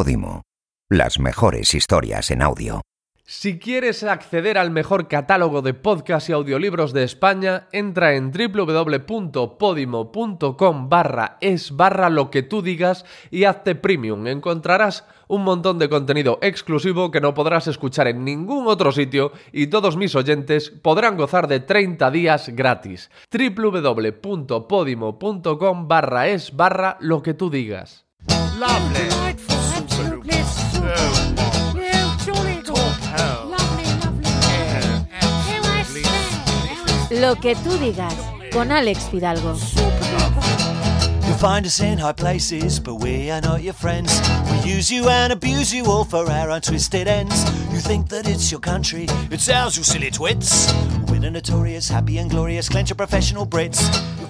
Podimo. Las mejores historias en audio. Si quieres acceder al mejor catálogo de podcasts y audiolibros de España, entra en www.podimo.com barra es barra lo que tú digas y hazte premium. Encontrarás un montón de contenido exclusivo que no podrás escuchar en ningún otro sitio y todos mis oyentes podrán gozar de 30 días gratis. www.podimo.com barra es barra lo que tú digas. Lovely. Lo que tú digas con Alex Fidalgo. You'll find us in high places, but we are not your friends. We use you and abuse you all for our own twisted ends. You think that it's your country, it's ours, you silly twits. We're the notorious, happy and glorious, clench your professional Brits.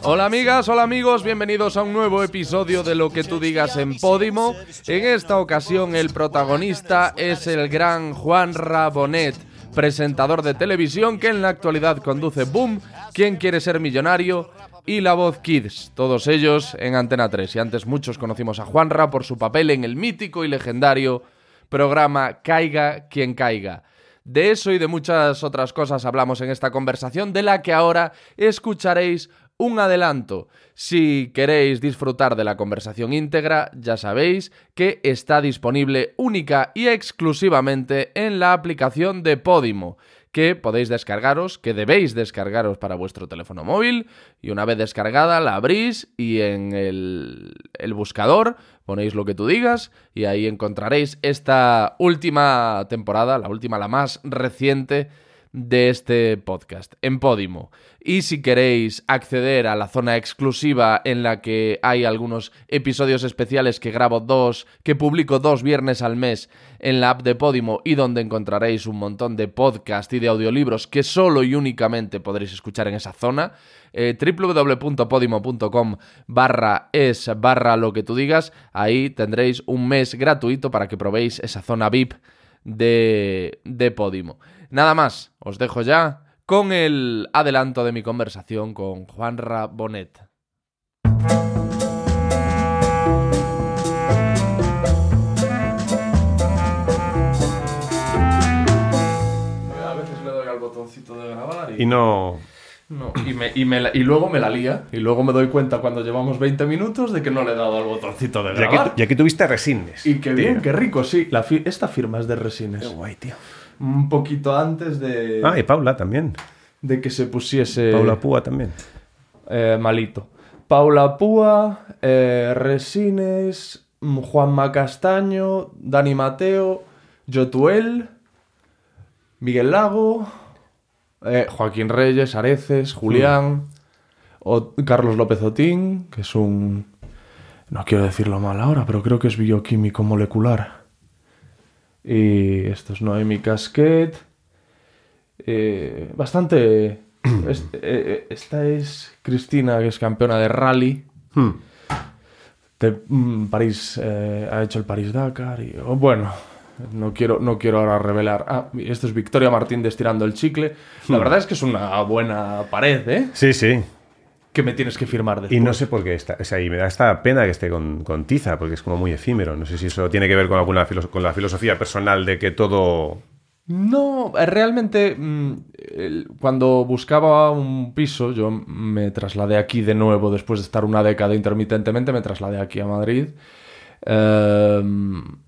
Hola amigas, hola amigos, bienvenidos a un nuevo episodio de Lo que tú digas en Podimo. En esta ocasión el protagonista es el gran Juan Rabonet, presentador de televisión que en la actualidad conduce Boom, Quién quiere ser millonario y La Voz Kids, todos ellos en Antena 3. Y antes muchos conocimos a Juanra por su papel en el mítico y legendario programa Caiga quien caiga. De eso y de muchas otras cosas hablamos en esta conversación, de la que ahora escucharéis un adelanto. Si queréis disfrutar de la conversación íntegra, ya sabéis que está disponible única y exclusivamente en la aplicación de Podimo, que podéis descargaros, que debéis descargaros para vuestro teléfono móvil, y una vez descargada la abrís y en el, el buscador ponéis lo que tú digas y ahí encontraréis esta última temporada, la última, la más reciente de este podcast en Podimo. Y si queréis acceder a la zona exclusiva en la que hay algunos episodios especiales que grabo dos, que publico dos viernes al mes en la app de Podimo y donde encontraréis un montón de podcast y de audiolibros que solo y únicamente podréis escuchar en esa zona, eh, www.podimo.com barra es barra lo que tú digas, ahí tendréis un mes gratuito para que probéis esa zona VIP de, de Podimo. Nada más, os dejo ya con el adelanto de mi conversación con Juanra Bonet. A veces le doy al botoncito de grabar Y no. No, y, me- y me la- y luego me la lía. Y luego me doy cuenta cuando llevamos 20 minutos de que no le he dado al botoncito de Ya grabar. que, ya que tuviste resines. Y qué bien, qué rico, sí. La fi- esta firma es de Resines. Qué guay, tío. Un poquito antes de, Ah, y Paula también. de que se pusiese Paula Púa también. eh, malito. Paula Púa, eh, Resines, Juanma Castaño, Dani Mateo, Yotuel, Miguel Lago, eh, Joaquín Reyes, Areces, Julián, o- Carlos López Otín, que es un... No quiero decirlo mal ahora, pero creo que es bioquímico molecular. Y esto es Noemi Casquet. Eh, bastante... es- eh, eh, esta es Cristina, que es campeona de rally. Hmm. De mm, París, eh, ha hecho el París-Dakar. Y, oh, bueno, no quiero, no quiero ahora revelar. Ah, esto es Victoria Martín de Estirando el Chicle. La verdad es que es una buena pared, ¿eh? Sí, sí. Que me tienes que firmar después. Y no sé por qué está. O sea, y me da esta pena que esté con, con tiza, porque es como muy efímero. No sé si eso tiene que ver con alguna con la filosofía personal de que todo. No, eh, realmente mm, cuando buscaba un piso, yo me trasladé aquí de nuevo después de estar una década intermitentemente, me trasladé aquí a Madrid eh,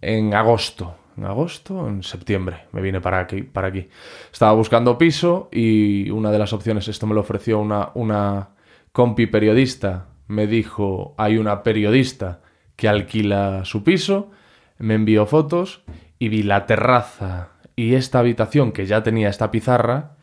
en agosto. En agosto, en septiembre, me vine para aquí, para aquí. Estaba buscando piso y una de las opciones, esto me lo ofreció una, una compi periodista, me dijo, hay una periodista que alquila su piso, me envió fotos y vi la terraza y esta habitación que ya tenía esta pizarra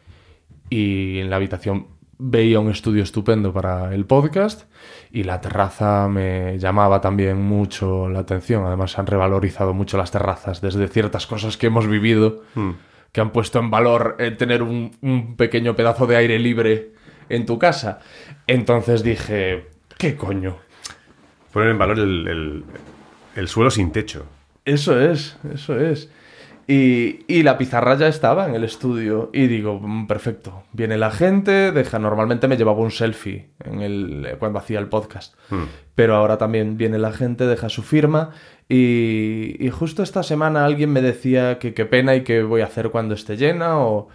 y en la habitación veía un estudio estupendo para el podcast y la terraza me llamaba también mucho la atención. Además se han revalorizado mucho las terrazas desde ciertas cosas que hemos vivido que han puesto en valor eh, tener un, un pequeño pedazo de aire libre en tu casa. Entonces dije, ¿qué coño? Poner en valor el, el- el suelo sin techo. Eso es, eso es. Y, y la pizarra ya estaba en el estudio. Y digo, "Mm, perfecto. Viene la gente, deja. Normalmente me llevaba un selfie en el, cuando hacía el podcast. Pero ahora también viene la gente, deja su firma. Y, y justo esta semana alguien me decía que qué pena y qué voy a hacer cuando esté llena. O,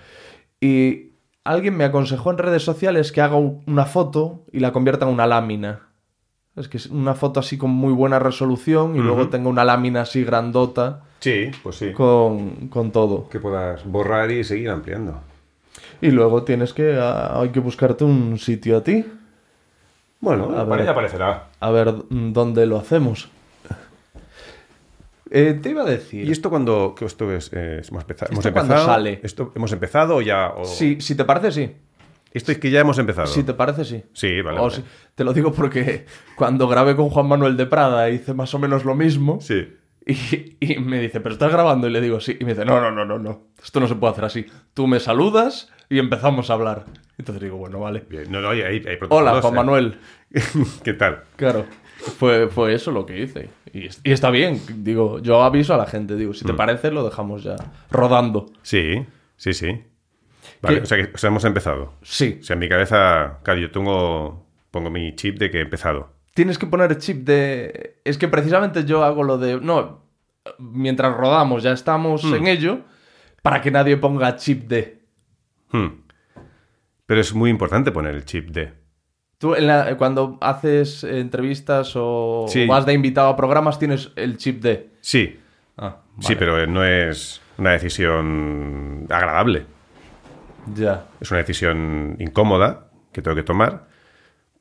y alguien me aconsejó en redes sociales que haga un- una foto y la convierta en una lámina. Es que es una foto así con muy buena resolución y luego tenga una lámina así grandota Sí, pues sí. con, con todo. Que puedas borrar y seguir ampliando. Y luego tienes que... hay que buscarte un sitio a ti. Bueno, A para ver. ya aparecerá. A ver dónde lo hacemos. Eh, te iba a decir... ¿Y esto cuando que esto es, eh, hemos, empeza- hemos ¿Esto cuándo empezado? sale? ¿Esto hemos empezado o ya? o- Si, si te parece, sí. Esto es que ya hemos empezado. Si te parece, sí. Sí, vale. O vale. si- te lo digo porque cuando grabé con Juan Manuel de Prada hice más o menos lo mismo. Sí. Y, y me dice, ¿pero estás grabando? Y le digo, sí. Y me dice, no, no, no, no, no. Esto no se puede hacer así. Tú me saludas y empezamos a hablar. Entonces digo, bueno, vale. Bien. No, no, hay, hay, Hola, Juan ¿eh? Manuel. ¿Qué tal? Claro. Fue, fue eso lo que hice. Y, es- y está bien. Digo, yo aviso a la gente. Digo, si te parece, lo dejamos ya rodando. Sí, sí, sí. Vale, o sea, que, o sea, hemos empezado. Sí. O sea, en mi cabeza, claro, yo tengo, pongo mi chip de que he empezado. Tienes que poner chip de... Es que precisamente yo hago lo de... No, mientras rodamos ya estamos Hmm. en ello para que nadie ponga chip de... Hmm. Pero es muy importante poner el chip de. Tú en la- cuando haces entrevistas o Sí. vas de invitado a programas tienes el chip de... Sí, Ah, sí, pero no es una decisión agradable. Ya. Es una decisión incómoda que tengo que tomar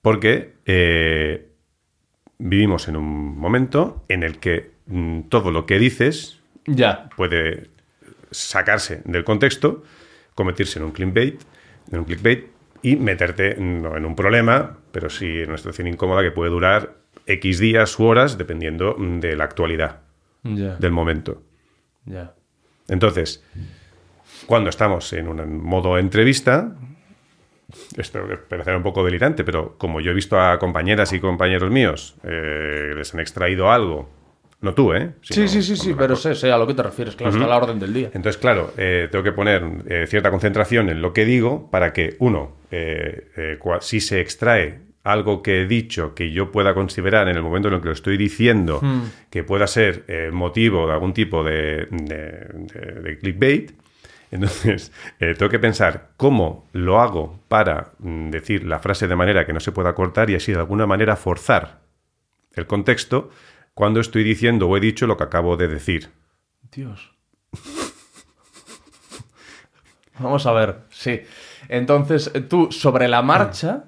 porque eh, vivimos en un momento en el que mm, todo lo que dices Ya. puede sacarse del contexto, convertirse en un clickbait, en un clickbait y meterte no en un problema, pero sí en una situación incómoda que puede durar X días u horas dependiendo mm, de la actualidad del momento. Ya. Entonces, cuando estamos en un modo entrevista, esto parecerá un poco delirante, pero como yo he visto a compañeras y compañeros míos, eh, les han extraído algo, no tú, ¿eh? Sí, sí, sí, sí, pero sé, sé a lo que te refieres, claro, está a la orden del día. Entonces, claro, eh, tengo que poner eh, cierta concentración en lo que digo para que, uno, eh, eh, si se extrae algo que he dicho que yo pueda considerar en el momento en el que lo estoy diciendo que pueda ser motivo de algún tipo de, de- de- de clickbait, entonces eh, tengo que pensar cómo lo hago para mm, decir la frase de manera que no se pueda cortar y así de alguna manera forzar el contexto cuando estoy diciendo o he dicho lo que acabo de decir. Dios. Vamos a ver, sí. Entonces, tú sobre la marcha,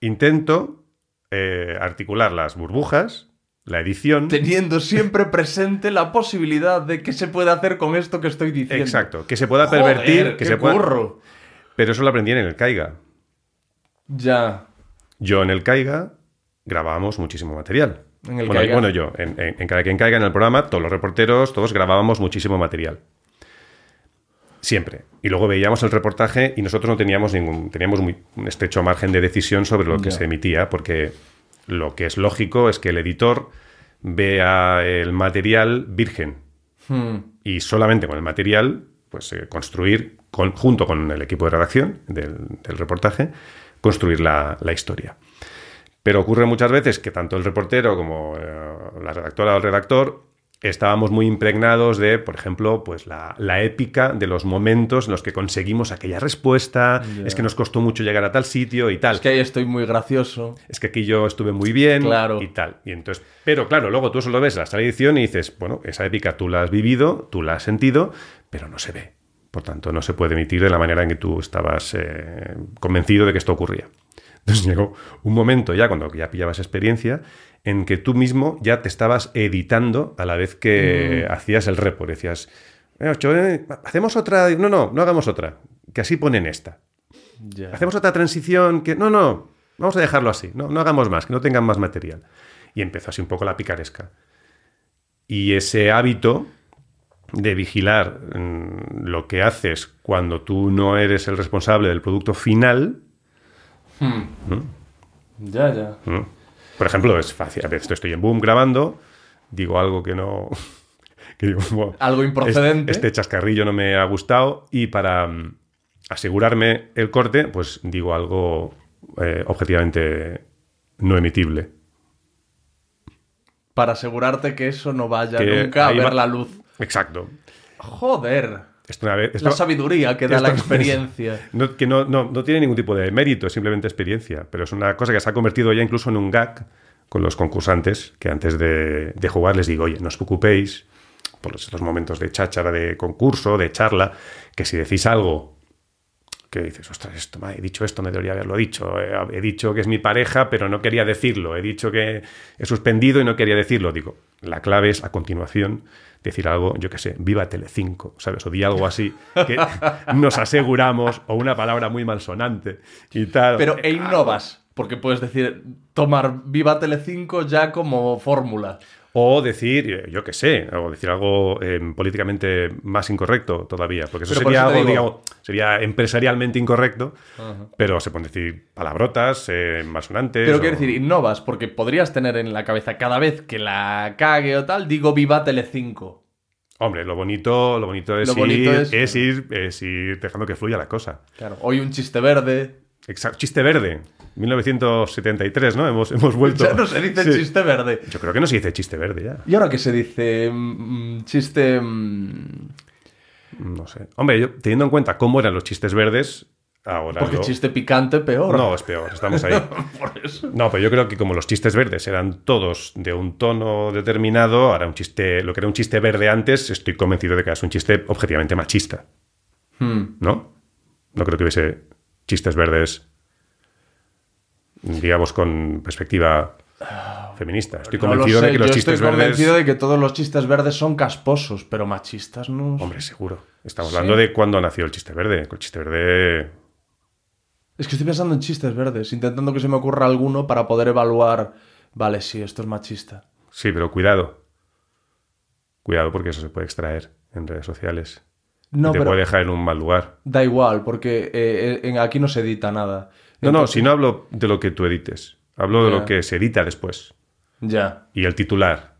Intento eh, articular las burbujas, la edición. teniendo siempre presente la posibilidad de que se puede hacer con esto que estoy diciendo. Exacto, que se pueda Joder, pervertir, que se pueda. curro. Pero eso lo aprendí en el Caiga. Ya. Yo en el Caiga grabábamos muchísimo material. En el bueno, Caiga. bueno, yo, en, en, en cada quien caiga en el programa, todos los reporteros, todos grabábamos muchísimo material. Siempre. Y luego veíamos el reportaje y nosotros no teníamos ningún, teníamos muy, un estrecho margen de decisión sobre lo que se emitía, porque lo que es lógico es que el editor vea el material virgen Hmm. y solamente con el material, pues eh, construir, con- junto con el equipo de redacción del, del reportaje, construir la, la historia. Pero ocurre muchas veces que tanto el reportero como eh, la redactora o el redactor estábamos muy impregnados de, por ejemplo, pues la, la épica de los momentos en los que conseguimos aquella respuesta, es que nos costó mucho llegar a tal sitio y tal Es que ahí estoy muy gracioso. es que aquí yo estuve muy bien Claro. y tal. Y entonces, pero claro, luego tú solo ves la sala edición y dices, bueno, esa épica tú la has vivido, tú la has sentido, pero no se ve. Por tanto, no se puede emitir de la manera en que tú estabas eh, convencido de que esto ocurría. Entonces llegó un momento ya, cuando ya pillabas experiencia, en que tú mismo ya te estabas editando a la vez que hacías el report. Decías, "Eh, eh, hacemos otra. No, no, no hagamos otra. Que así ponen esta. Hacemos otra transición que... No, no, vamos a dejarlo así. No, no hagamos más, que no tengan más material. Y empezó así un poco la picaresca. Y ese hábito de vigilar mm, lo que haces cuando tú no eres el responsable del producto final, Ya, ya. ¿no? por ejemplo, es fácil. A veces estoy en Boom grabando, digo algo que no, que digo, "Buah, Algo improcedente. Este, este chascarrillo no me ha gustado y para mm, asegurarme el corte, pues digo algo eh, objetivamente no emitible. Para asegurarte que eso no vaya Que nunca a ver va- la luz. Exacto. Joder. Esto una vez- esto- La sabiduría que da esto- la experiencia. No, que no, no, no tiene ningún tipo de mérito, es simplemente experiencia. Pero es una cosa que se ha convertido ya incluso en un gag con los concursantes, que antes de, de jugar les digo, oye, no os preocupéis por los- estos momentos de cháchara, de concurso, de charla, que si decís algo que dices, ostras, esto, he dicho esto, me debería haberlo dicho. He, he dicho que es mi pareja, pero no quería decirlo. He dicho que he suspendido y no quería decirlo. Digo, la clave es a continuación decir algo, yo qué sé, viva Telecinco, ¿sabes? O di algo así que nos aseguramos, o una palabra muy malsonante y tal. Pero e innovas. Porque puedes decir, tomar Viva Telecinco ya como fórmula. O decir, yo qué sé, o decir algo eh, políticamente más incorrecto todavía, porque eso Pero por sería eso algo, digo- digamos, sería empresarialmente incorrecto, pero se pueden decir palabrotas, eh, malsonantes. Pero o- quiero decir, innovas, porque podrías tener en la cabeza cada vez que la cague o tal, digo Viva Telecinco. Hombre, lo bonito, lo bonito es, Lo bonito ir, es- es ir, es ir dejando que fluya la cosa. Claro, hoy un chiste verde. Exacto. Chiste verde, 1973, ¿no? Hemos, hemos vuelto. Ya no se dice Sí. chiste verde. Yo creo que no se dice chiste verde ya. ¿Y ahora qué se dice? Mm, mm, chiste. mm, No sé. Hombre, yo, teniendo en cuenta cómo eran los chistes verdes, ahora. porque chiste picante peor. No, es peor, estamos ahí. Por eso. No, pero yo creo que como los chistes verdes eran todos de un tono determinado, ahora un chiste, lo que era un chiste verde antes, estoy convencido de que es un chiste objetivamente machista, Hmm. ¿no? No creo que hubiese chistes verdes, digamos, con perspectiva feminista. Estoy No lo convencido de que los yo chistes estoy verdes... convencido de que todos los chistes verdes son casposos, pero machistas no. Hombre, seguro. Estamos Sí. hablando de cuándo nació el chiste verde. El chiste verde... Es que estoy pensando en chistes verdes, intentando que se me ocurra alguno para poder evaluar. Vale, sí, esto es machista. Sí, pero cuidado. Cuidado porque eso se puede extraer en redes sociales. No, te pero puede dejar en un mal lugar. da igual, porque eh, en- aquí no se edita nada. No, no, si no hablo de lo que tú edites. Hablo de lo que se edita después. Ya. Y el titular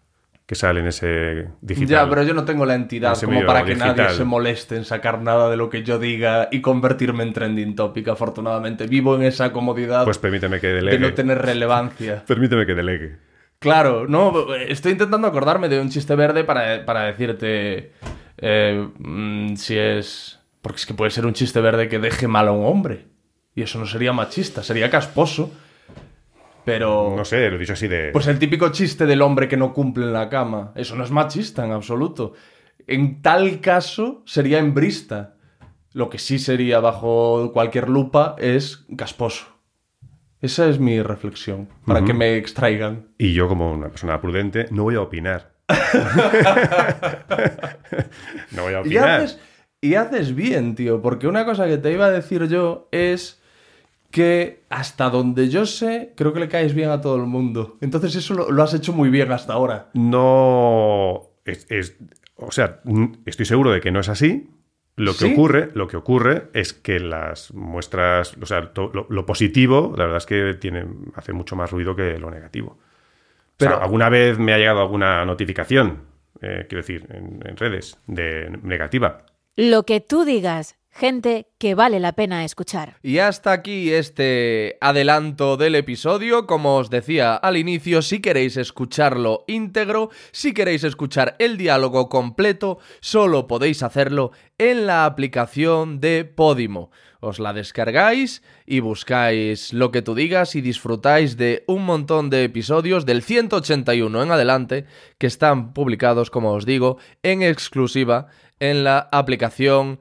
que sale en ese digital. Ya, pero yo no tengo la entidad como para que nadie se moleste en sacar nada de lo que yo diga y convertirme en trending topic. Afortunadamente, vivo en esa comodidad Pues permíteme que de delegue. no tener relevancia. Permíteme que delegue. Claro, no, estoy intentando acordarme de un chiste verde para, para decirte eh, mm, si es... Porque es que puede ser un chiste verde que deje mal a un hombre. Y eso no sería machista, sería casposo. Pero... No sé, lo he dicho así de. Pues el típico chiste del hombre que no cumple en la cama. Eso no es machista en absoluto. En tal caso sería embrista. Lo que sí sería bajo cualquier lupa es casposo. Esa es mi reflexión, para que me extraigan. Y yo, como una persona prudente, no voy a opinar. no voy a Y opinar. haces, y haces bien, tío, porque una cosa que te iba a decir yo es que hasta donde yo sé, creo que le caes bien a todo el mundo. Entonces eso lo, lo has hecho muy bien hasta ahora. No. Es, es- o sea, estoy seguro de que no es así. Lo que ¿Sí? ocurre, lo que ocurre es que las muestras, o sea, to- lo, lo positivo, la verdad es que tiene, hace mucho más ruido que lo negativo. Pero Pero- alguna vez me ha llegado alguna notificación, eh, quiero decir, en, en redes, de negativa. Lo que tú digas, gente que vale la pena escuchar. Y hasta aquí este adelanto del episodio. Como os decía al inicio, si queréis escucharlo íntegro, si queréis escuchar el diálogo completo, solo podéis hacerlo en la aplicación de Podimo. Os la descargáis y buscáis lo que tú digas y disfrutáis de un montón de episodios del 181 en adelante que están publicados, como os digo, en exclusiva en la aplicación